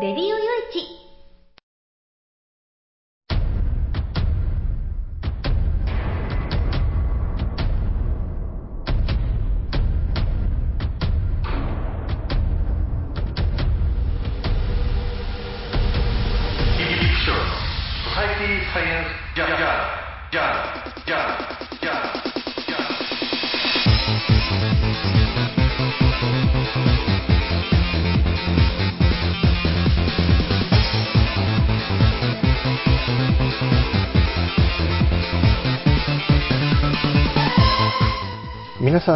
レデ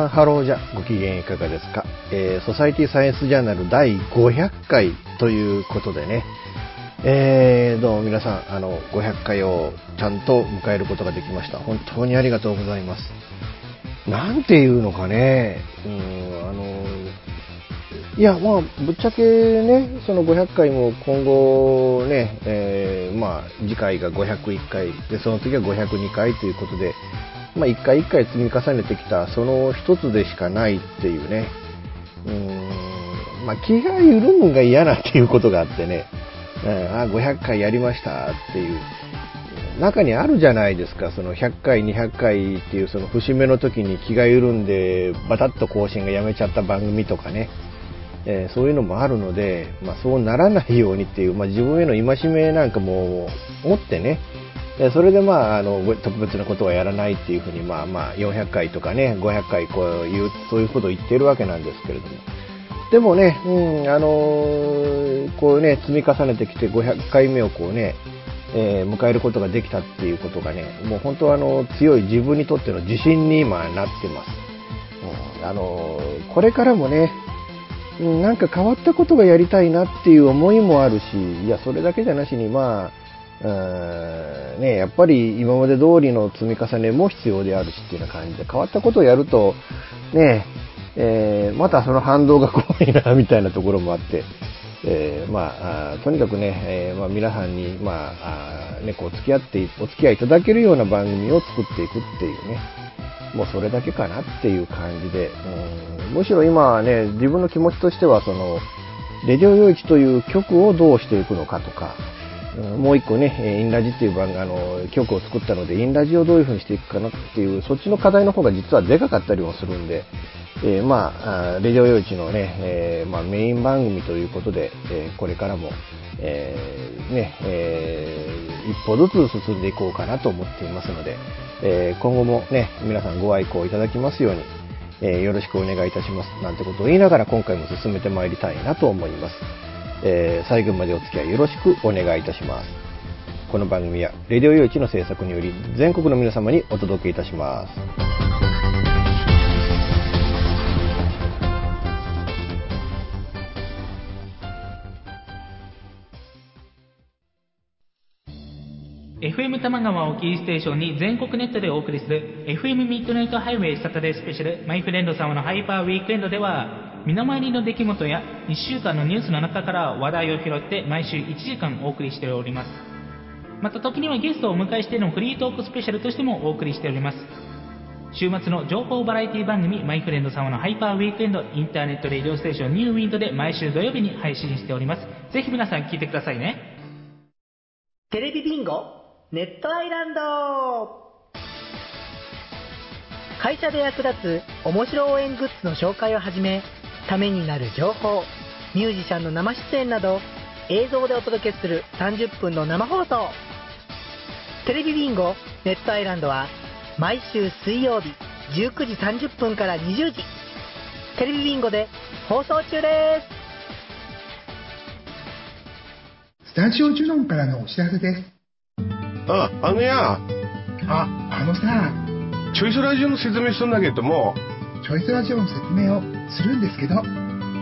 ん、ハローじゃ、ご機嫌いかがですか、えー、ソサイティサイエンスジャーナル第500回ということでね、えー、どうも皆さん、あの、500回をちゃんと迎えることができました。本当にありがとうございます。なんていうのかね、うん、あの、いや、まあ、ぶっちゃけね、その500回も今後ね、えー、まあ、次回が501回で、その次は502回ということで、まあ、一回一回積み重ねてきたその一つでしかないっていうね、うーん、まあ、気が緩むんが嫌なっていうことがあってね、うん、あ、500回やりましたっていう、中にあるじゃないですか、その100回、200回っていうその節目の時に気が緩んで、バタッと更新がやめちゃった番組とかね、えー、そういうのもあるので、まあ、そうならないようにっていう、まあ、自分への戒めなんかも持ってね、それでまあ、あの、特別なことはやらないっていうふうに、まあまあ、400回とかね、500回こういう、そういうことを言ってるわけなんですけれども。でもね、うん、あのー、こうね、積み重ねてきて500回目をこうね、えー、迎えることができたっていうことがね、もう本当あの、強い自分にとっての自信に今なってます。うん、あのー、これからもね、なんか変わったことがやりたいなっていう思いもあるし、いや、それだけじゃなしに、まあ、うん。ね、やっぱり今まで通りの積み重ねも必要であるしっていうような感じで、変わったことをやると、ね、えー、またその反動が怖いな、みたいなところもあって、えー、まあとにかくね、えー、まあ、皆さんに、まあね、こう付き合って、お付き合いいただけるような番組を作っていくっていうね、もうそれだけかなっていう感じで、うん、むしろ今はね、自分の気持ちとしては、その、レディオ用一という曲をどうしていくのかとか、もう一個ね、インラジっていう番あの曲を作ったので、インラジをどういう風にしていくかなっていう、そっちの課題の方が実はでかかったりもするんで、えー、まあ、レディオ用地のね、えー、まあ、メイン番組ということで、えー、これからも、えね、え一歩ずつ進んでいこうかなと思っていますので、え今後もね、皆さんご愛顧いただきますように、えよろしくお願いいたします。なんてことを言いながら今回も進めてまいりたいなと思います。えー、最後までお付き合いよろしくお願いいたします。この番組は、レディオ用地の制作により、全国の皆様にお届けいたします。FM 玉川をキーステーションに全国ネットでお送りする FM ミッドナイトハイウェイサタデースペシャルマイフレンド様のハイパーウィークエンドでは身の回りの出来事や1週間のニュースの中から話題を拾って毎週1時間お送りしております。また時にはゲストをお迎えしてのフリートークスペシャルとしてもお送りしております。週末の情報バラエティ番組マイフレンド様のハイパーウィークエンドインターネットレディオステーションニューウィンドで毎週土曜日に配信しております。ぜひ皆さん聞いてくださいね。テレビビンゴネットアイランド会社で役立つ面白応援グッズの紹介をはじめためになる情報、ミュージシャンの生出演など、映像でお届けする30分の生放送。テレビビンゴネットアイランドは毎週水曜日19時30分から20時、テレビビンゴで放送中です。スタジオジュノンからのお知らせです。あ、あのや。あ、あのさ。チョイスラジオの説明するんだけども。チョイスラジオの説明をするんですけど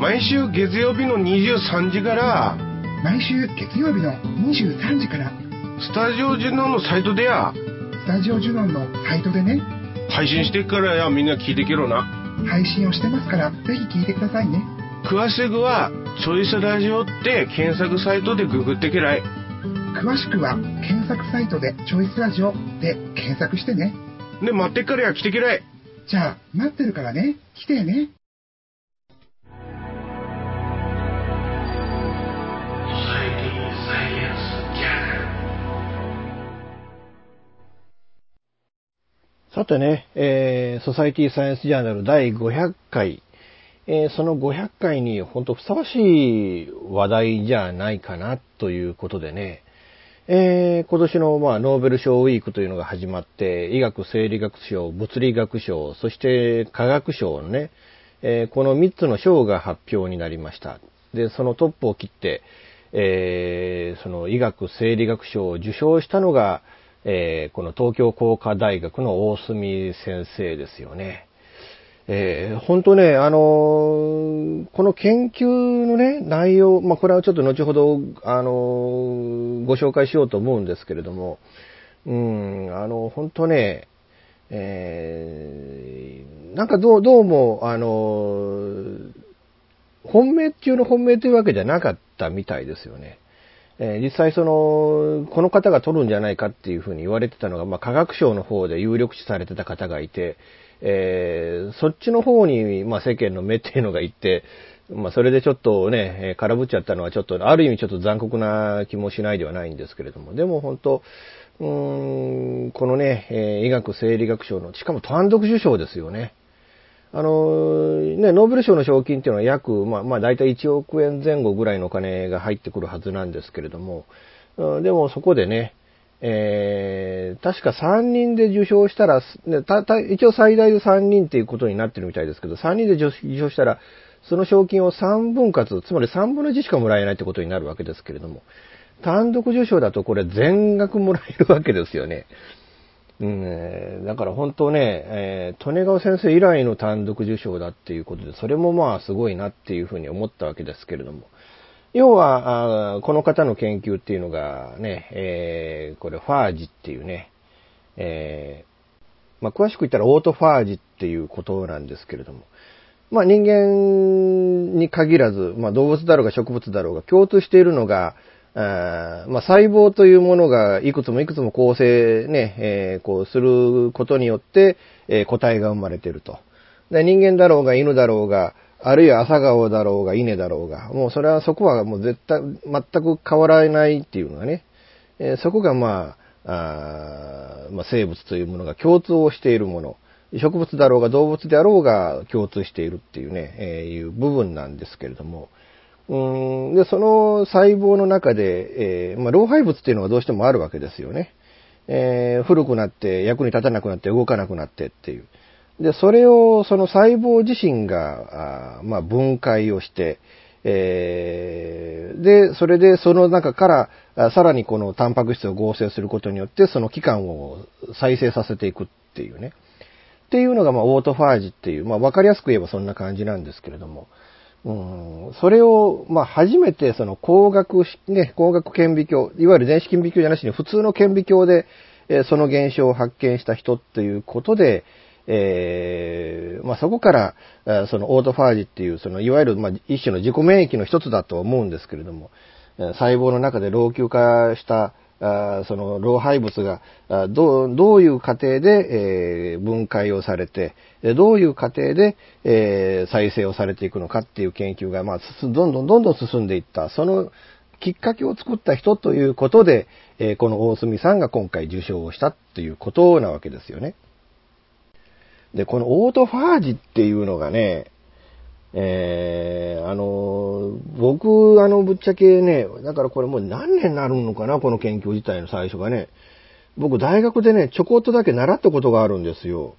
毎週月曜日の23時から毎週月曜日の23時からスタジオジュノンのサイトでや。スタジオジュノンのサイトでね配信してからやみんな聞いてけろな。配信をしてますからぜひ聞いてくださいね。詳しくはチョイスラジオって検索サイトでググってけらい。詳しくは検索サイトでチョイスラジオで検索してね。で待ってっからや来てけらいじゃあ、待ってるからね。来てね。さてね、えー、ソサイティサイエンスジャーナル第500回、えー、その500回にほんとふさわしい話題じゃないかなということでね、えー、今年の、まあ、ノーベル賞ウィークというのが始まって、医学生理学賞、物理学賞、そして科学賞のね、えー、この3つの賞が発表になりました。で、そのトップを切って、えー、その医学生理学賞を受賞したのが、え、この東京工科大学の大隅先生ですよね。えー、本当ね、あのー、この研究のね、内容、まあ、これはちょっと後ほど、あのー、ご紹介しようと思うんですけれども、うん、あの、本当ね、えー、なんかどう、どうも、あの本命中の本命というわけじゃなかったみたいですよね。え、実際その、この方が取るんじゃないかっていうふうに言われてたのが、まあ、科学省の方で有力視されてた方がいて、えー、そっちの方に、まあ、世間の目っていうのが行って、まあ、それでちょっとね、空振っちゃったのはちょっと、ある意味ちょっと残酷な気もしないではないんですけれども、でも本当、うーん、このね、え、医学生理学賞の、しかも単独受賞ですよね。あの、ね、ノーベル賞の賞金っていうのは約、まあ、まあ、大体1億円前後ぐらいのお金が入ってくるはずなんですけれども、でもそこでね、えー、確か3人で受賞したら、ね、たた一応最大で3人っていうことになってるみたいですけど、3人で受賞したら、その賞金を3分割、つまり3分の1しかもらえないってことになるわけですけれども、単独受賞だとこれ全額もらえるわけですよね。うん、だから本当ね、えー、利根川先生以来の単独受賞だっていうことで、それもまあすごいなっていうふうに思ったわけですけれども。要は、この方の研究っていうのがね、えー、これファージっていうね、えー、まあ、詳しく言ったらオートファージっていうことなんですけれども、まあ、人間に限らず、まあ、動物だろうが植物だろうが共通しているのが、あまあ、細胞というものがいくつもいくつも構成ね、えー、こうすることによって、えー、個体が生まれていると。で人間だろうが犬だろうが、あるいは朝顔だろうが稲だろうが、もうそれはそこはもう絶対、全く変わらないっていうのがね、え、そこがまあ、あまあ、生物というものが共通をしているもの。植物だろうが動物であろうが共通しているっていうね、えー、いう部分なんですけれども、うんで、その細胞の中で、えー、まあ、老廃物っていうのはどうしてもあるわけですよね。えー、古くなって役に立たなくなって動かなくなってっていう。で、それをその細胞自身が、あまあ、分解をして、えー、で、それでその中からさらにこのタンパク質を合成することによってその器官を再生させていくっていうね。っていうのがまあオートファージっていう、まあわかりやすく言えばそんな感じなんですけれども、うん、それを、まあ、初めてその光学、ね、光学顕微鏡、いわゆる電子顕微鏡じゃなしに普通の顕微鏡で、え、その現象を発見した人っていうことで、えー、まあ、そこから、そのオートファージっていう、そのいわゆる、まあ、一種の自己免疫の一つだと思うんですけれども、細胞の中で老朽化したその老廃物がどうどういう過程で、え、分解をされて、どういう過程で、え、再生をされていくのかっていう研究が、まあ、どんどんどんどん進んでいった。そのきっかけを作った人ということで、え、この大隅さんが今回受賞をしたっていうことなわけですよね。で、このオートファージっていうのがね、えー、あの、僕、あの、ぶっちゃけね、だからこれもう何年になるのかな、この研究自体の最初がね。僕、大学でね、ちょこっとだけ習ったことがあるんですよ。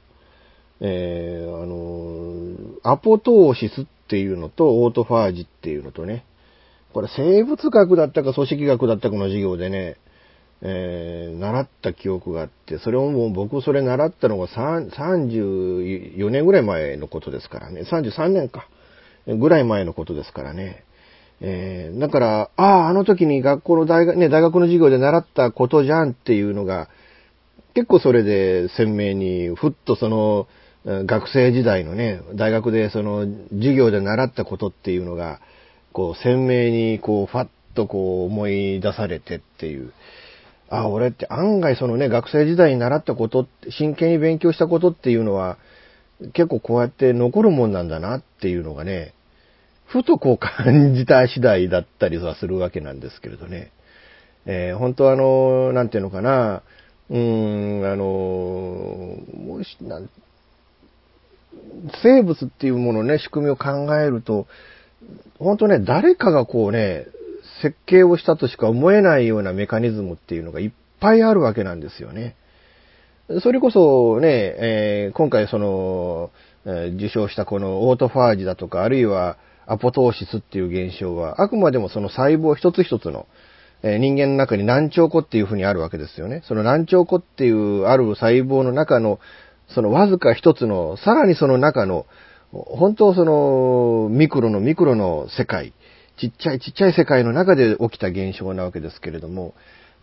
えー、あの、アポトーシスっていうのと、オートファージっていうのとね、これ生物学だったか組織学だったかの授業でね、えー、習った記憶があって、それをもう僕それ習ったのが34年ぐらい前のことですからね、33年か。ぐらい前のことですからね。えー、だから、ああ、あの時に学校の大学、ね、大学の授業で習ったことじゃんっていうのが、結構それで鮮明に、ふっとその、学生時代のね、大学でその、授業で習ったことっていうのが、こう、鮮明に、こう、ファッとこう、思い出されてっていう。あ、俺って案外そのね、学生時代に習ったこと、真剣に勉強したことっていうのは、結構こうやって残るもんなんだなっていうのがね、ふとこう感じた次第だったりはするわけなんですけれどね。えー、本当あの、なんていうのかな、うーん、あの、もし、なん、生物っていうものね、仕組みを考えると、本当ね、誰かがこうね、設計をしたとしか思えないようなメカニズムっていうのがいっぱいあるわけなんですよね。それこそね、えー今回その、えー受賞したこのオートファージだとか、あるいはアポトーシスっていう現象は、あくまでもその細胞一つ一つの、えー人間の中に難聴個っていうふうにあるわけですよね。その難聴個っていうある細胞の中の、そのわずか一つの、さらにその中の、本当その、ミクロのミクロの世界、ちっちゃいちっちゃい世界の中で起きた現象なわけですけれども、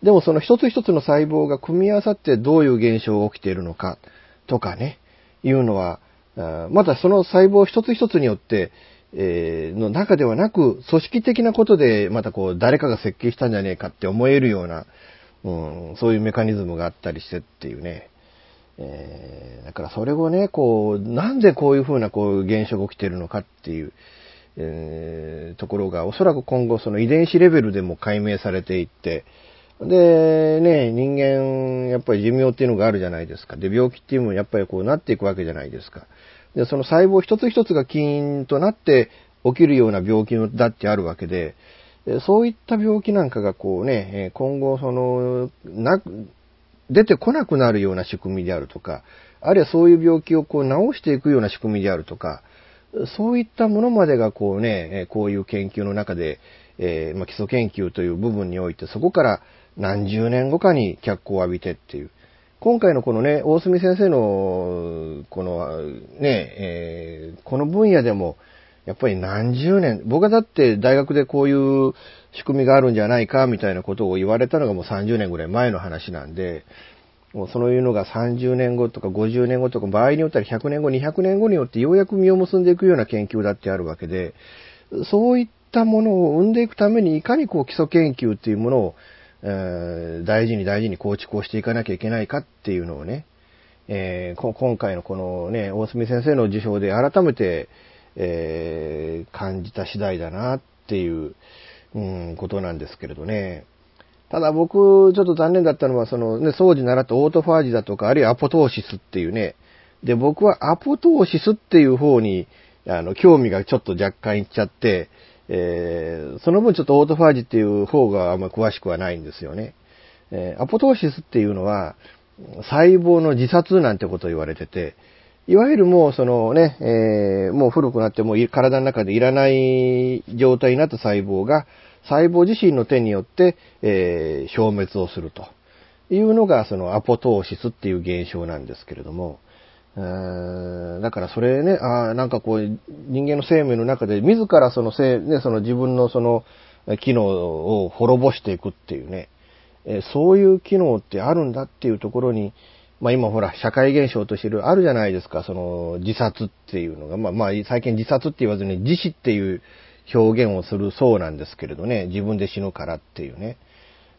でもその一つ一つの細胞が組み合わさってどういう現象が起きているのかとかね、いうのは、またその細胞一つ一つによって、えーの中ではなく、組織的なことでまたこう誰かが設計したんじゃねえかって思えるような、うん、そういうメカニズムがあったりしてっていうね。えーだからそれをね、こう、なんでこういうふうなこう現象が起きているのかっていう、えーところがおそらく今後その遺伝子レベルでも解明されていって、で、ね、人間、やっぱり寿命っていうのがあるじゃないですか。で、病気っていうのもやっぱりこうなっていくわけじゃないですか。で、その細胞一つ一つが起因となって起きるような病気だってあるわけで、えそういった病気なんかがこうね、今後その、な、出てこなくなるような仕組みであるとか、あるいはそういう病気をこう治していくような仕組みであるとか、そういったものまでがこうね、こういう研究の中で、えーまあ、基礎研究という部分において、そこから何十年後かに脚光を浴びてっていう。今回のこのね、大隅先生の、このね、えーこの分野でも、やっぱり何十年、僕はだって大学でこういう仕組みがあるんじゃないか、みたいなことを言われたのがもう30年ぐらい前の話なんで、もうそういうのが30年後とか50年後とか、場合によっては100年後、200年後によってようやく実を結んでいくような研究だってあるわけで、そういったものを生んでいくためにいかにこう基礎研究っていうものを、えー大事に大事に構築をしていかなきゃいけないかっていうのをね、えー今回のこのね、大隅先生の受賞で改めて、えー感じた次第だなっていう、うん、ことなんですけれどね。ただ僕、ちょっと残念だったのは、そのね、当時習ったオートファージだとか、あるいはアポトーシスっていうね、で、僕はアポトーシスっていう方に、あの、興味がちょっと若干いっちゃって、えーその分ちょっとオートファージっていう方があんま詳しくはないんですよね。えーアポトーシスっていうのは、細胞の自殺なんてことを言われてて、いわゆるもうそのね、えーもう古くなってもう体の中でいらない状態になった細胞が、細胞自身の手によって、えー消滅をすると。いうのがそのアポトーシスっていう現象なんですけれども、えだからそれね、あーなんかこう人間の生命の中で自らそのせい、ね、その自分のその機能を滅ぼしていくっていうね、えそういう機能ってあるんだっていうところに、まあ今ほら、社会現象としてるあるじゃないですか、その自殺っていうのが。まあまあ最近自殺って言わずに自死っていう表現をするそうなんですけれどね、自分で死ぬからっていうね。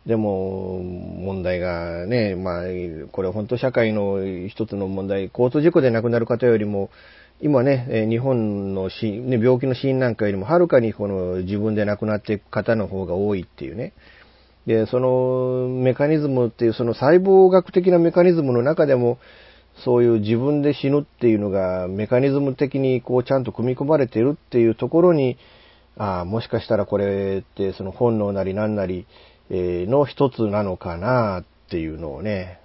でも、問題がね、まあ、これ本当社会の一つの問題、交通事故で亡くなる方よりも、今ね、日本の死、ね、病気の死因なんかよりもはるかにこの自分で亡くなっていく方の方が多いっていうね。で、そのメカニズムっていう、その細胞学的なメカニズムの中でも、そういう自分で死ぬっていうのがメカニズム的にこうちゃんと組み込まれているっていうところに、ああ、もしかしたらこれってその本能なり何なり、の一つなのかなっていうのをね、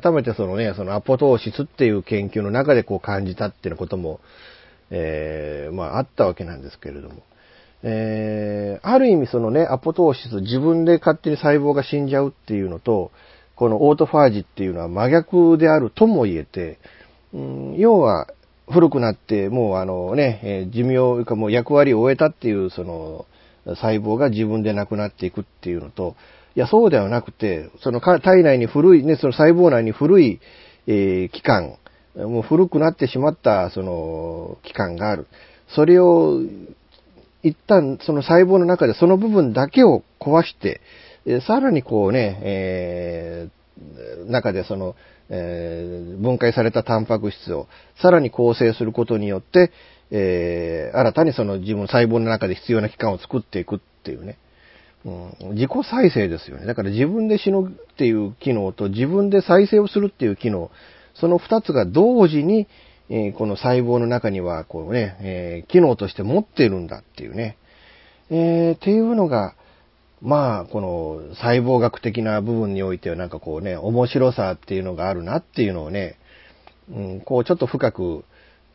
改めてそのね、そのアポトーシスっていう研究の中でこう感じたっていうことも、えーまああったわけなんですけれども。えーある意味そのね、アポトーシス、自分で勝手に細胞が死んじゃうっていうのと、このオートファージっていうのは真逆であるとも言えて、うん要は古くなってもうあのね、え寿命かもう役割を終えたっていうその細胞が自分でなくなっていくっていうのと、いやそうではなくて、その体内に古い、ね、その細胞内に古い、えー器官、もう古くなってしまったその器官がある。それを一旦その細胞の中でその部分だけを壊して、えさらにこうね、えー中でその、えー分解されたタンパク質をさらに構成することによって、えー新たにその自分細胞の中で必要な器官を作っていくっていうね。うん、自己再生ですよね。だから自分で死ぬっていう機能と自分で再生をするっていう機能、その二つが同時に、えーこの細胞の中には、こうね、えー機能として持っているんだっていうね。えーっていうのが、まあ、この細胞学的な部分においてはなんかこうね、面白さっていうのがあるなっていうのをね、うん、こうちょっと深く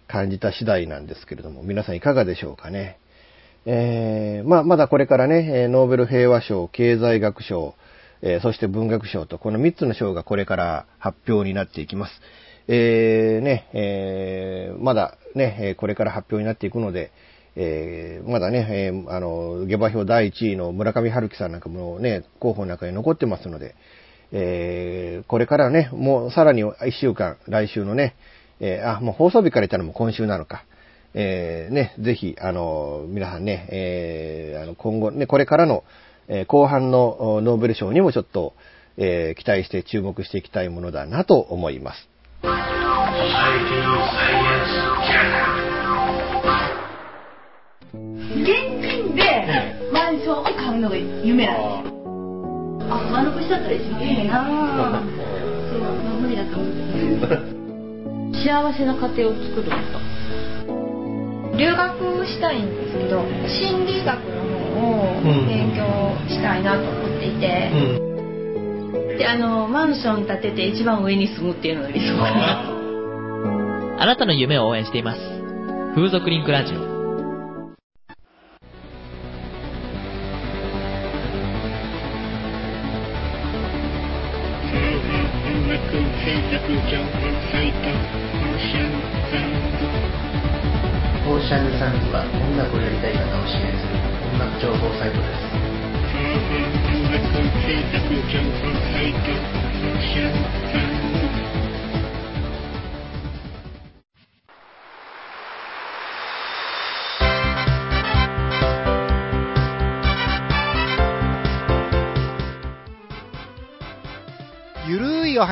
感じた次第なんですけれども、皆さんいかがでしょうかね。えーまあ、まだこれからね、ノーベル平和賞、経済学賞、えーそして文学賞と、この3つの賞がこれから発表になっていきます。えーね、えーまだね、これから発表になっていくので、えーまだね、えーあの、下馬評第1位の村上春樹さんなんかもね、候補の中に残ってますので、えーこれからね、もうさらに1週間、来週のね、えーあ、もう放送日から言ったらも今週なのか。えね、ぜひ、あの、皆さんね、えあの今後ね、これからの、え後半のノーベル賞にもちょっと、え期待して注目していきたいものだなと思います。いいなそう、まあ、無理だと思 う。幸せな家庭を作ること。留学したいんですけど、心理学の方を勉強したいなと思っていて、で、あの、マンション建てて一番上に住むっていうのが理想かなと。あなたの夢を応援しています。風俗リンクラジオ。オ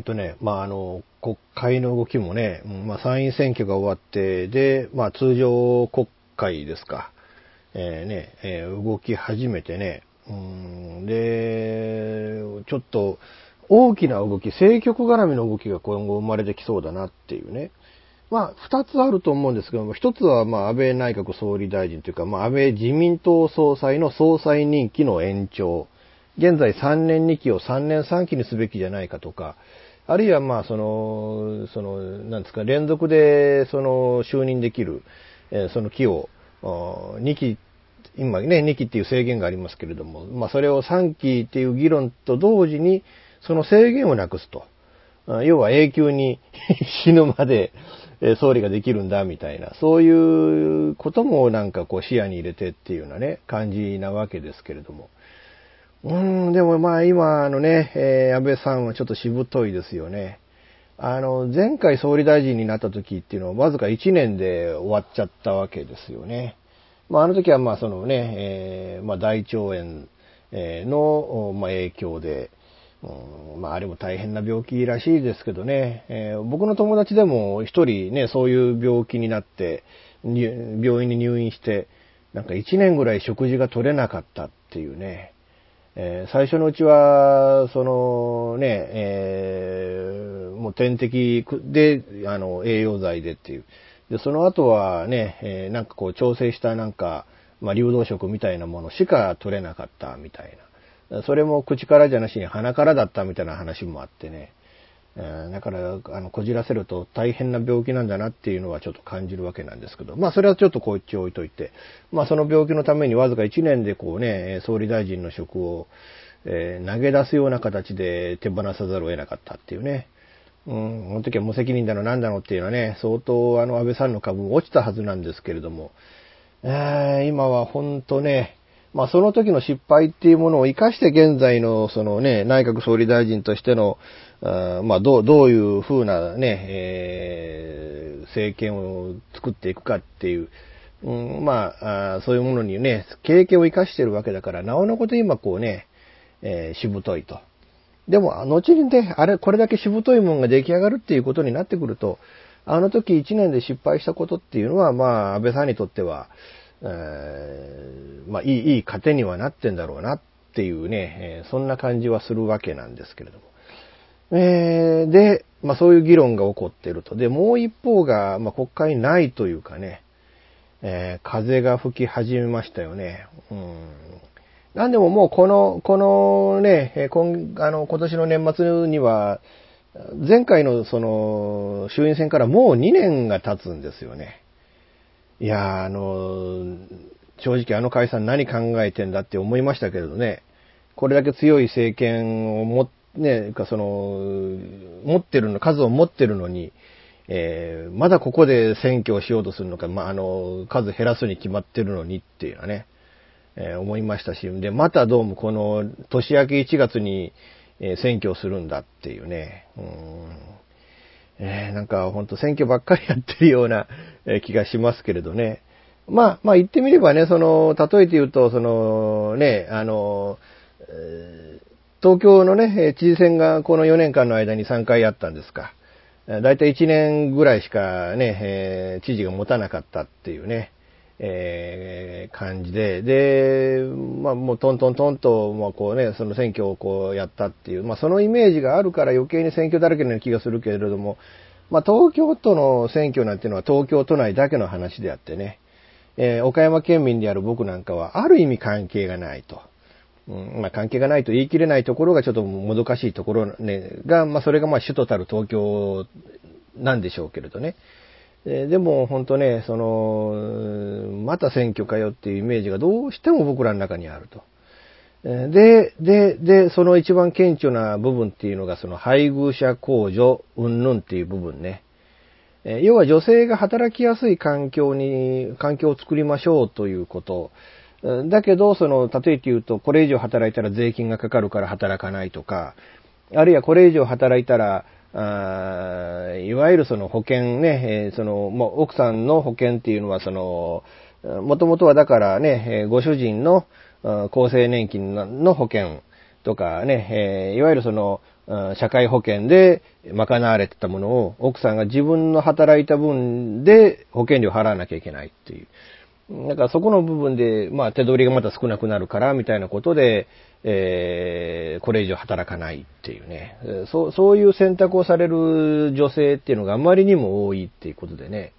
えっ、とね、まあ、あの、国会の動きもね、まあ、参院選挙が終わって、で、まあ、通常国会ですか、えーね、えー動き始めてね、うん、で、ちょっと大きな動き、政局絡みの動きが今後生まれてきそうだなっていうね。まあ、二つあると思うんですけども、一つは、まあ、安倍内閣総理大臣というか、まあ、安倍自民党総裁の総裁任期の延長。現在3年2期を3年3期にすべきじゃないかとか、あるいはまあその、その、なんですか、連続でその就任できる、えその期を2期、今ね、2期っていう制限がありますけれども、まあそれを3期っていう議論と同時に、その制限をなくすと。要は永久に 死ぬまでえ総理ができるんだみたいな、そういうこともなんかこう視野に入れてっていうようなね、感じなわけですけれども。うん、でもまあ今のね、えー安倍さんはちょっとしぶといですよね。あの、前回総理大臣になった時っていうのはわずか1年で終わっちゃったわけですよね。まああの時はまあそのね、えーまあ大腸炎の、まあ、影響で、うんまああれも大変な病気らしいですけどね、えー僕の友達でも一人ね、そういう病気になって、病院に入院して、なんか1年ぐらい食事が取れなかったっていうね、えー最初のうちは、そのね、えーもう点滴で、あの、栄養剤でっていう。で、その後はね、えーなんかこう調整したなんか、まあ、流動食みたいなものしか取れなかったみたいな。それも口からじゃなしに鼻からだったみたいな話もあってね。だから、あの、こじらせると大変な病気なんだなっていうのはちょっと感じるわけなんですけど、まあそれはちょっとこっち置いといて、まあその病気のためにわずか1年でこうね、総理大臣の職を、えー投げ出すような形で手放さざるを得なかったっていうね。うん、その時は無責任だのなんだのっていうのはね、相当あの安倍さんの株も落ちたはずなんですけれども、えー、今は本当ね、まあその時の失敗っていうものを活かして現在のそのね、内閣総理大臣としての、あまあどう、どういうふうなね、えー、政権を作っていくかっていう、うん、まあ、そういうものにね、経験を活かしてるわけだから、なおのこと今こうね、えー、しぶといと。でも、後にね、あれ、これだけしぶといもんが出来上がるっていうことになってくると、あの時1年で失敗したことっていうのは、まあ、安倍さんにとっては、えー、まあ、いい、いい糧にはなってんだろうなっていうね、え、そんな感じはするわけなんですけれども。えー、で、まあそういう議論が起こっていると。で、もう一方が、まあ国会ないというかね、えー、風が吹き始めましたよね。うん。なんでももうこの、このね、今あの今年の年末には、前回のその衆院選からもう2年が経つんですよね。いやあの、正直あの解散何考えてんだって思いましたけれどね、これだけ強い政権を持って、ね、その、持ってるの、数を持ってるのに、えー、まだここで選挙をしようとするのか、まあ、あの、数減らすに決まってるのにっていうのはね、えー、思いましたし、で、またどうもこの年明け1月に、えー、選挙をするんだっていうね、うんえー、なんかほんと選挙ばっかりやってるような、え気がしますけれどね。まあ、まあ言ってみればね、その、例えて言うと、その、ね、あの、東京のね、知事選がこの4年間の間に3回あったんですか。だいたい1年ぐらいしかね、えー、知事が持たなかったっていうね、えー、感じで、で、まあもうトントントンと、まあこうね、その選挙をこうやったっていう、まあそのイメージがあるから余計に選挙だらけのような気がするけれども、まあ東京都の選挙なんていうのは東京都内だけの話であってね、えー、岡山県民である僕なんかはある意味関係がないと。うん、まあ関係がないと言い切れないところがちょっともどかしいところね、が、まあそれがまあ首都たる東京なんでしょうけれどね。えでも本当ね、その、また選挙かよっていうイメージがどうしても僕らの中にあると。で、で、で、その一番顕著な部分っていうのが、その配偶者控除、うんぬんっていう部分ね。要は女性が働きやすい環境に、環境を作りましょうということ。だけど、その、例えて言うと、これ以上働いたら税金がかかるから働かないとか、あるいはこれ以上働いたら、あいわゆるその保険ね、えー、その、もう奥さんの保険っていうのはその、もともとはだからね、ご主人の厚生年金の保険とかね、えー、いわゆるその、社会保険で賄われてたものを奥さんが自分の働いた分で保険料払わなきゃいけないっていう。だからそこの部分で、まあ手取りがまた少なくなるから、みたいなことで、えー、これ以上働かないっていうね。そう、そういう選択をされる女性っていうのがあまりにも多いっていうことでね。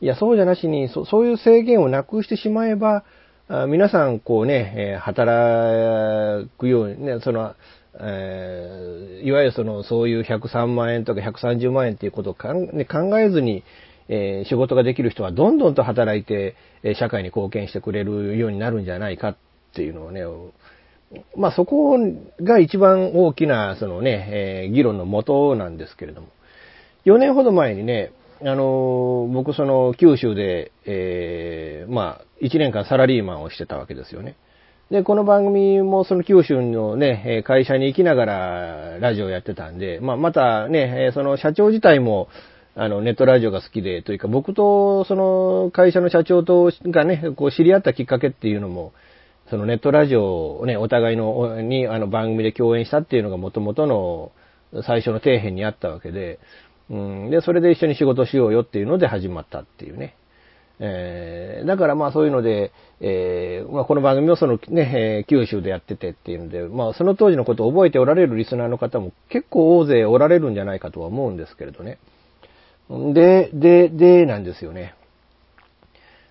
いや、そうじゃなしに、そそういう制限をなくしてしまえば、あ皆さん、こうね、え、働くようにね、その、えー、いわゆるその、そういう103万円とか130万円っていうことを考えずに、えー、仕事ができる人はどんどんと働いて、え社会に貢献してくれるようになるんじゃないかっていうのをね、まあそこが一番大きな、そのね、えー、議論の元なんですけれども。4年ほど前にね、あのー、僕その九州で、えー、まあ1年間サラリーマンをしてたわけですよね。で、この番組もその九州のね、会社に行きながらラジオやってたんで、まあまたね、その社長自体も、あの、ネットラジオが好きで、というか、僕と、その、会社の社長と、がね、こう、知り合ったきっかけっていうのも、そのネットラジオをね、お互いの、に、あの、番組で共演したっていうのが元々の、最初の底辺にあったわけで、うん、で、それで一緒に仕事しようよっていうので始まったっていうね。えー、だからまあそういうので、えー、まあこの番組をそのね、えー、九州でやっててっていうので、まあその当時のことを覚えておられるリスナーの方も結構大勢おられるんじゃないかとは思うんですけれどね。で、で、で、なんですよね。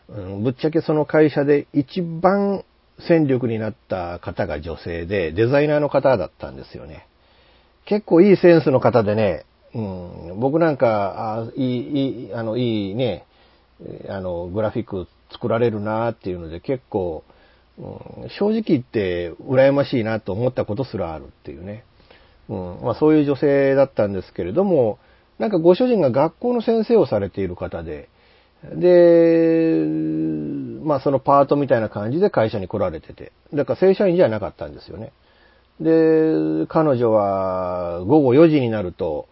うん、ぶっちゃけその会社で一番戦力になった方が女性で、デザイナーの方だったんですよね。結構いいセンスの方でね、うん、僕なんか、あいい、いい、あの、いいね、あの、グラフィック作られるなっていうので結構、うん、正直言って羨ましいなと思ったことすらあるっていうね。うん。まあそういう女性だったんですけれども、なんかご主人が学校の先生をされている方で、で、まあそのパートみたいな感じで会社に来られてて、だから正社員じゃなかったんですよね。で、彼女は午後4時になると、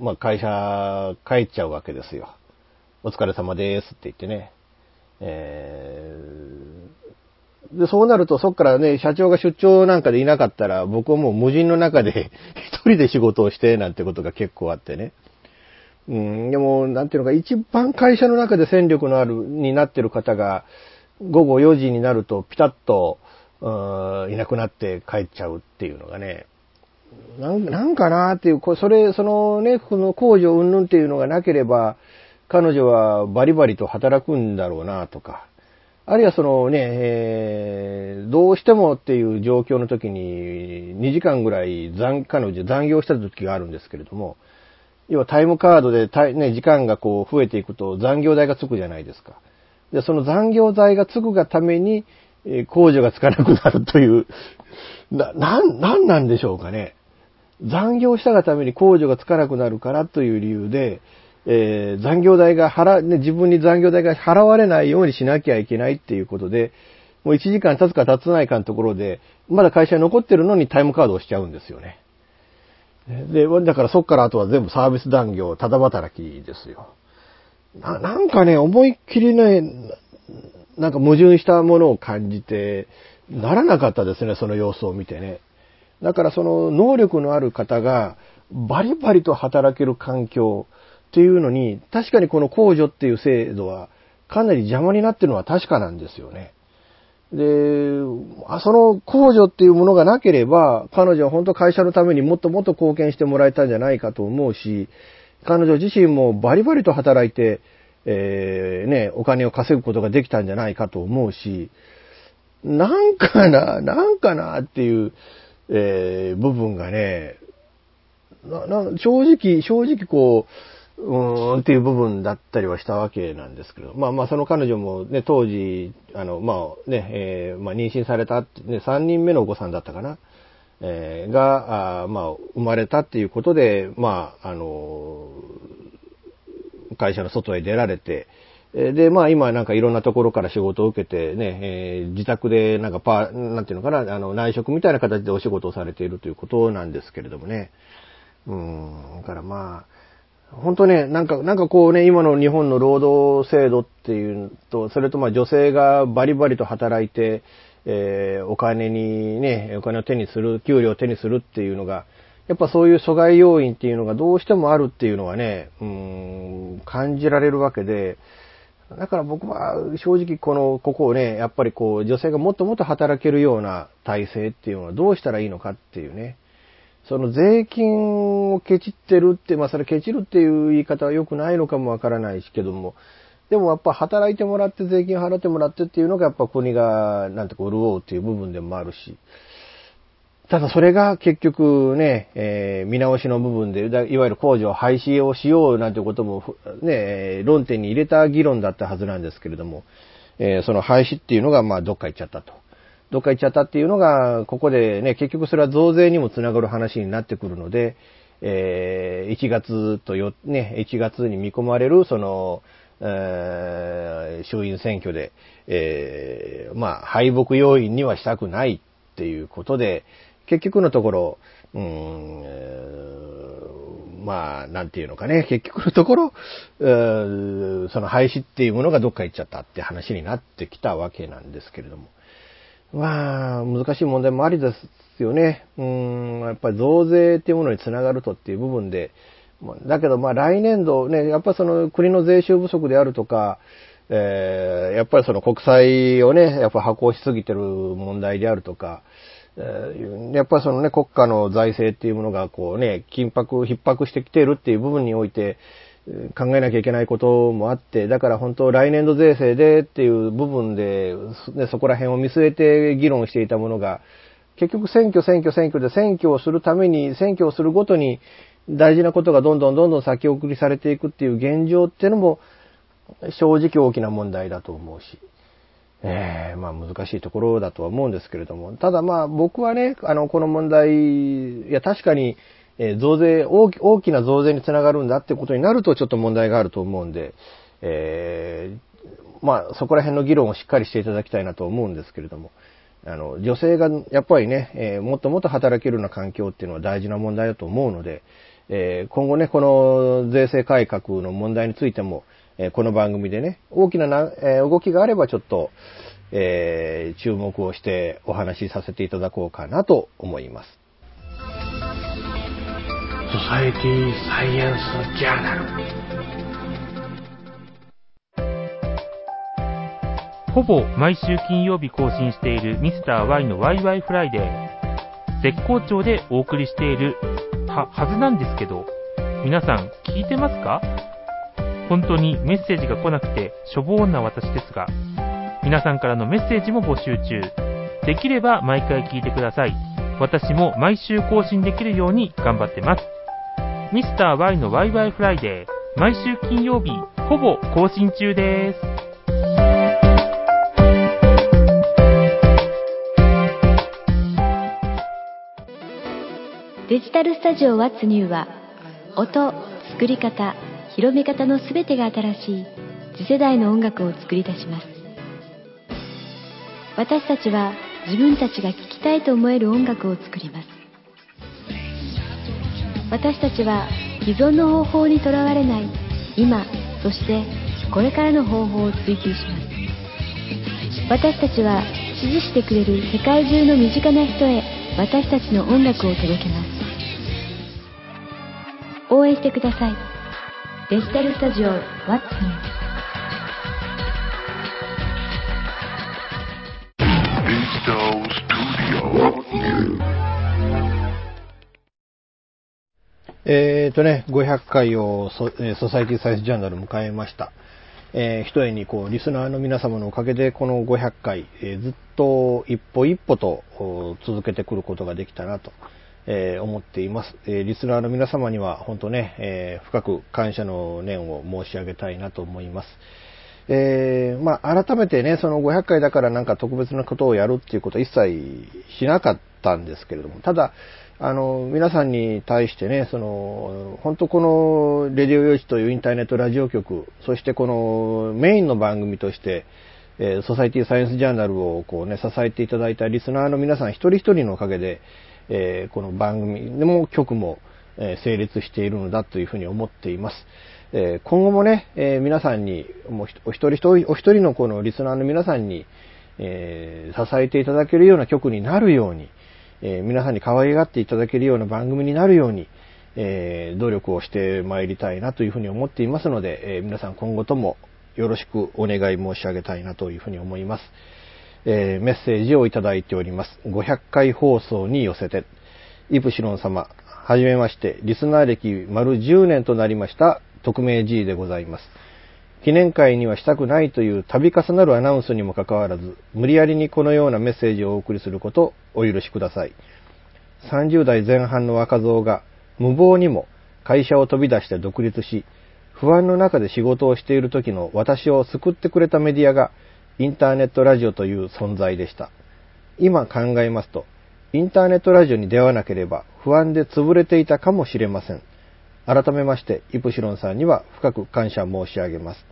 まあ会社帰っちゃうわけですよ。お疲れ様ですって言ってね。え、で、そうなると、そっからね、社長が出張なんかでいなかったら、僕はもう無人の中で 一人で仕事をして、なんてことが結構あってね。うん、でも、なんていうのか、一番会社の中で戦力のある、になってる方が、午後4時になると、ピタッと、いなくなって帰っちゃうっていうのがね、なんかなっていう、それ、そのね、この工場云々っていうのがなければ、彼女はバリバリと働くんだろうなとか、あるいはそのね、えー、どうしてもっていう状況の時に2時間ぐらい残、彼女残業した時があるんですけれども、要はタイムカードでね、時間がこう増えていくと残業代がつくじゃないですか。で、その残業代がつくがために、えー、控除がつかなくなるという、な、なん、なんなんでしょうかね。残業したがために控除がつかなくなるからという理由で、えー、残業代が払、ね、自分に残業代が払われないようにしなきゃいけないっていうことで、もう1時間経つか経つないかのところで、まだ会社に残ってるのにタイムカードをしちゃうんですよね。で、だからそっからあとは全部サービス残業、ただ働きですよ。ななんかね、思いっきりね、なんか矛盾したものを感じて、ならなかったですね、その様子を見てね。だからその能力のある方がバリバリと働ける環境、っていうのに、確かにこの控除っていう制度はかなり邪魔になってるのは確かなんですよね。で、その控除っていうものがなければ、彼女は本当会社のためにもっともっと貢献してもらえたんじゃないかと思うし、彼女自身もバリバリと働いて、えー、ね、お金を稼ぐことができたんじゃないかと思うし、なんかな、なんかなっていう、えー、部分がね、正直、正直こう、うーんっていう部分だったりはしたわけなんですけど、まあまあその彼女もね、当時、あの、まあね、えー、まあ妊娠された、ね、3人目のお子さんだったかな、えー、が、あまあ生まれたっていうことで、まあ、あの、会社の外へ出られて、で、まあ今なんかいろんなところから仕事を受けてね、えー、自宅でなんかパー、なんていうのかな、あの内職みたいな形でお仕事をされているということなんですけれどもね。うん、だからまあ、本当ね、なんか、なんかこうね、今の日本の労働制度っていうと、それとまあ女性がバリバリと働いて、えー、お金にね、お金を手にする、給料を手にするっていうのが、やっぱそういう阻害要因っていうのがどうしてもあるっていうのはね、うん、感じられるわけで、だから僕は正直この、ここをね、やっぱりこう、女性がもっともっと働けるような体制っていうのはどうしたらいいのかっていうね、その税金をケチってるって、まあそれケチるっていう言い方は良くないのかもわからないしけども、でもやっぱ働いてもらって税金払ってもらってっていうのがやっぱ国がなんてこう潤うっていう部分でもあるし、ただそれが結局ね、えー、見直しの部分で、いわゆる工場廃止をしようなんてこともね、論点に入れた議論だったはずなんですけれども、えー、その廃止っていうのがまあどっか行っちゃったと。どっか行っちゃったっていうのが、ここでね、結局それは増税にもつながる話になってくるので、えー、1月とよ、ね、1月に見込まれる、その、えー、衆院選挙で、えー、まあ、敗北要因にはしたくないっていうことで、結局のところ、うーん、まあ、なんていうのかね、結局のところ、その廃止っていうものがどっか行っちゃったって話になってきたわけなんですけれども。まあ、難しい問題もありですよね。うん、やっぱり増税っていうものにつながるとっていう部分で、だけどまあ来年度ね、やっぱりその国の税収不足であるとか、えー、やっぱりその国債をね、やっぱ発行しすぎてる問題であるとか、えー、やっぱりそのね、国家の財政っていうものがこうね、緊迫、逼迫してきているっていう部分において、考えなきゃいけないこともあって、だから本当来年度税制でっていう部分で、ね、そこら辺を見据えて議論していたものが、結局選挙選挙選挙で選挙をするために、選挙をするごとに大事なことがどんどんどんどん先送りされていくっていう現状っていうのも正直大きな問題だと思うし。えー、まあ難しいところだとは思うんですけれども、ただまあ僕はね、あの、この問題、いや確かに、え増税大き、大きな増税につながるんだってことになるとちょっと問題があると思うんで、えー、まあそこら辺の議論をしっかりしていただきたいなと思うんですけれども、あの、女性がやっぱりね、えー、もっともっと働けるような環境っていうのは大事な問題だと思うので、えー、今後ね、この税制改革の問題についても、えこの番組でね、大きなな、え動きがあればちょっと、え注目をしてお話しさせていただこうかなと思います。ソサエティサイエンスジャーナルほぼ毎週金曜日更新しているミスター y のワイワイフライデー絶好調でお送りしているははずなんですけど皆さん聞いてますか？本当にメッセージが来なくてしょぼーんな私ですが、皆さんからのメッセージも募集中。できれば毎回聞いてください。私も毎週更新できるように頑張ってます。ミスター y のワイワイフライデー、毎週金曜日、ほぼ更新中です。デジタルスタジオ What's New は、音、作り方、広め方のすべてが新しい次世代の音楽を作り出します。私たちは自分たちが聴きたいと思える音楽を作ります。私たちは既存の方法にとらわれない。今そしてこれからの方法を追求します。私たちは支持してくれる世界中の身近な人へ私たちの音楽を届けます。応援してください。デジタルスタジオワッツえっ、ー、とね、500回をソソサイティサイズジャーナル迎えました。えー、一重にこう、リスナーの皆様のおかげでこの500回、えー、ずっと一歩一歩と続けてくることができたなと。えー、思っています。え、リスナーの皆様には本当ね、え、深く感謝の念を申し上げたいなと思います。えー、まあ、改めてね、その500回だからなんか特別なことをやるっていうことは一切しなかったんですけれども、ただ、あの、皆さんに対してね、その、本当この、レディオ用紙というインターネットラジオ局、そしてこのメインの番組として、えー、ソサイティサイエンスジャーナルをこうね、支えていただいたリスナーの皆さん一人一人のおかげで、えー、この番組でも局も、えー、成立しているのだというふうに思っています。え、今後もね、え皆さんに、もうお一人一人、お一人のこのリスナーの皆さんに、え支えていただけるような曲になるように、え皆さんに可愛がっていただけるような番組になるように、え努力をしてまいりたいなというふうに思っていますので、え皆さん今後ともよろしくお願い申し上げたいなというふうに思います。え、メッセージをいただいております。500回放送に寄せて、イプシロン様、はじめまして、リスナー歴丸10年となりました、匿名 G でございます。記念会にはしたくないという度重なるアナウンスにもかかわらず、無理やりにこのようなメッセージをお送りすることお許しください。30代前半の若造が無謀にも会社を飛び出して独立し、不安の中で仕事をしている時の私を救ってくれたメディアがインターネットラジオという存在でした。今考えますと、インターネットラジオに出会わなければ不安で潰れていたかもしれません。改めまして、イプシロンさんには深く感謝申し上げます。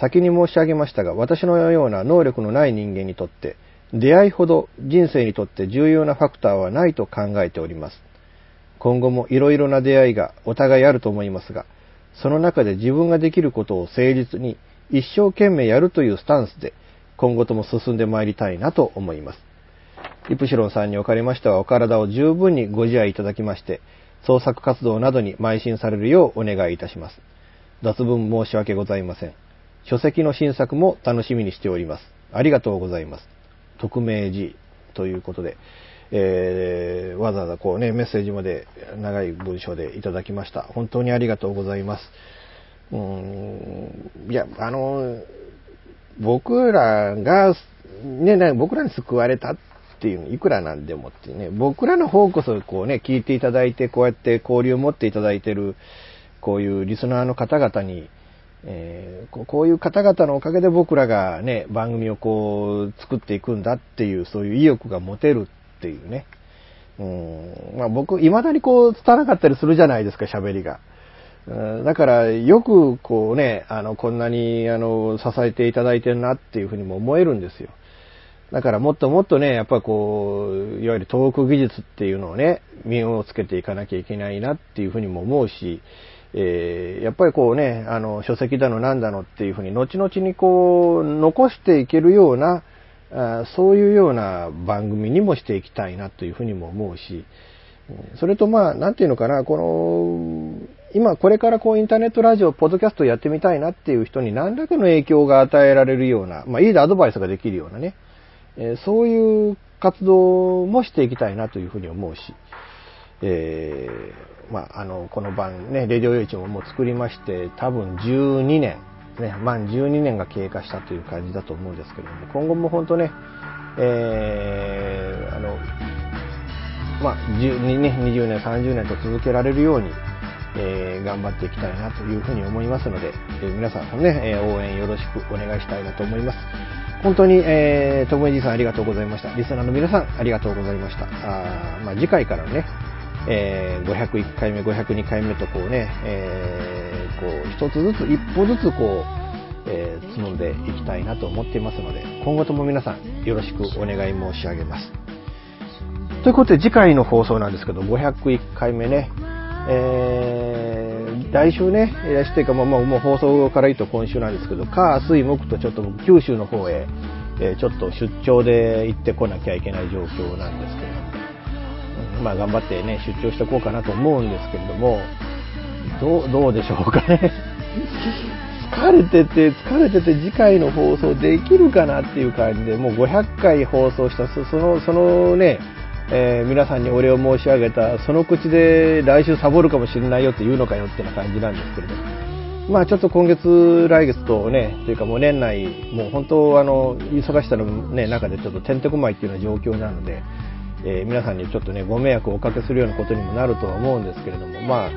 先に申し上げましたが、私のような能力のない人間にとって、出会いほど人生にとって重要なファクターはないと考えております。今後もいろいろな出会いがお互いあると思いますが、その中で自分ができることを誠実に一生懸命やるというスタンスで今後とも進んでまいりたいなと思います。イプシロンさんにおかれましてはお体を十分にご自愛いただきまして、創作活動などに邁進されるようお願いいたします。脱文申し訳ございません。書籍の新作も楽しみにしております。ありがとうございます。匿名字ということで、えー、わざわざこうね、メッセージまで長い文章でいただきました。本当にありがとうございます。うん、いや、あの、僕らが、ね、僕らに救われたっていう、いくらなんでもってね、僕らの方こそこうね、聞いていただいて、こうやって交流を持っていただいてる、こういうリスナーの方々に、えーこういう方々のおかげで僕らがね、番組をこう作っていくんだっていう、そういう意欲が持てるっていうね。うんまあ、僕、未だにこう伝わなかったりするじゃないですか、喋りが。だから、よくこうね、あの、こんなに、あの、支えていただいてるなっていうふうにも思えるんですよ。だからもっともっとね、やっぱこう、いわゆるトーク技術っていうのをね、身をつけていかなきゃいけないなっていうふうにも思うし、えーやっぱりこうね、あの、書籍だのなんだのっていうふうに、後々にこう、残していけるような、あそういうような番組にもしていきたいなというふうにも思うし、それとまあ、なんていうのかな、この、今これからこうインターネットラジオ、ポッドキャストやってみたいなっていう人に何らかの影響が与えられるような、まあいいアドバイスができるようなね、えーそういう活動もしていきたいなというふうに思うし、えーまあ、あの、この番ね、レディオ用地ももう作りまして、多分12年、ね、満12年が経過したという感じだと思うんですけれども、今後も本当ね、えーあの、まあ、10ね、20年、30年と続けられるように、えー頑張っていきたいなというふうに思いますので、えー皆さんもね、え応援よろしくお願いしたいなと思います。本当に、えー、ともえじさんありがとうございました。リスナーの皆さんありがとうございました。あまあ、次回からね、えー501回目、502回目とこうね、えーこう一つずつ、一歩ずつこう、えー積んでいきたいなと思っていますので、今後とも皆さんよろしくお願い申し上げます。ということで次回の放送なんですけど、501回目ね、えー来週ね、来週というかもうもう放送から言うと今週なんですけど、火、水、木とちょっと僕九州の方へ、えちょっと出張で行ってこなきゃいけない状況なんですけど、まあ頑張ってね、出張していこうかなと思うんですけれども、どう、どうでしょうかね。疲れてて、疲れてて次回の放送できるかなっていう感じで、もう500回放送した、その、そのね、えー皆さんにお礼を申し上げた、その口で来週サボるかもしれないよって言うのかよってな感じなんですけれど。まあちょっと今月、来月とね、というかもう年内、もう本当あの、忙しさのね、中でちょっとてんてこまいっていうような状況なので、えー皆さんにちょっとね、ご迷惑をおかけするようなことにもなるとは思うんですけれども、ま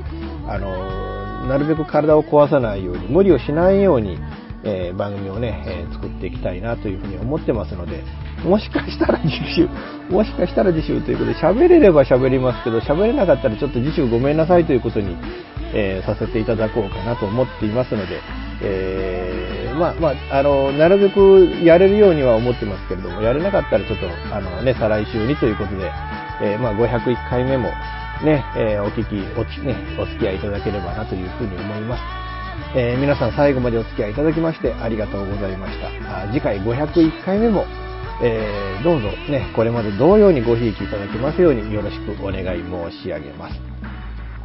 あ、あの、なるべく体を壊さないように、無理をしないように、えー番組をね、えー作っていきたいなというふうに思ってますので、もしかしたら次週、もしかしたら次週ということで、喋れれば喋りますけど、喋れなかったらちょっと次週ごめんなさいということに、えーさせていただこうかなと思っていますので、えーまあまあ、あの、なるべくやれるようには思ってますけれども、やれなかったらちょっと、あのね、再来週にということで、えーまあ、501回目も、ね、えお聞き、おつ、ね、お付き合いいただければなというふうに思います。えー皆さん最後までお付き合いいただきましてありがとうございました。次回501回目も、えーどうぞね、これまで同様にごひいきいただきますようによろしくお願い申し上げます。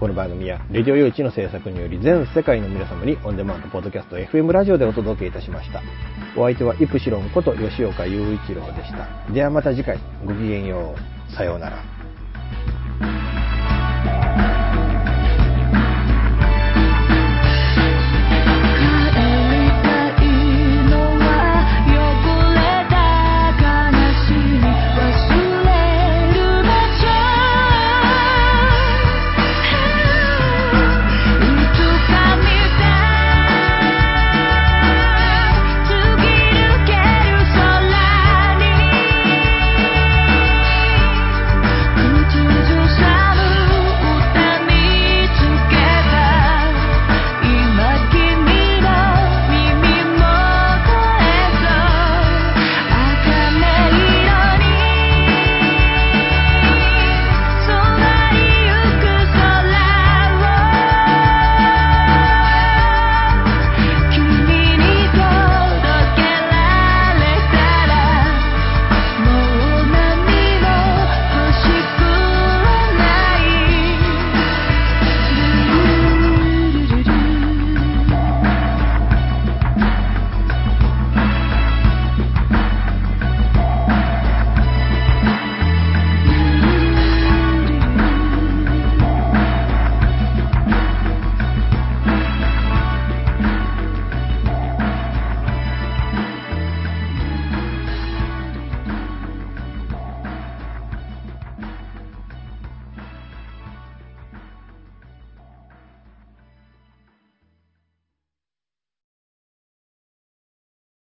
この番組は、レディオ用地の制作により全世界の皆様にオンデマンド、ポッドキャスト、FM ラジオでお届けいたしました。お相手はイプシロンこと吉岡雄一郎でした。ではまた次回、ごきげんよう。さようなら。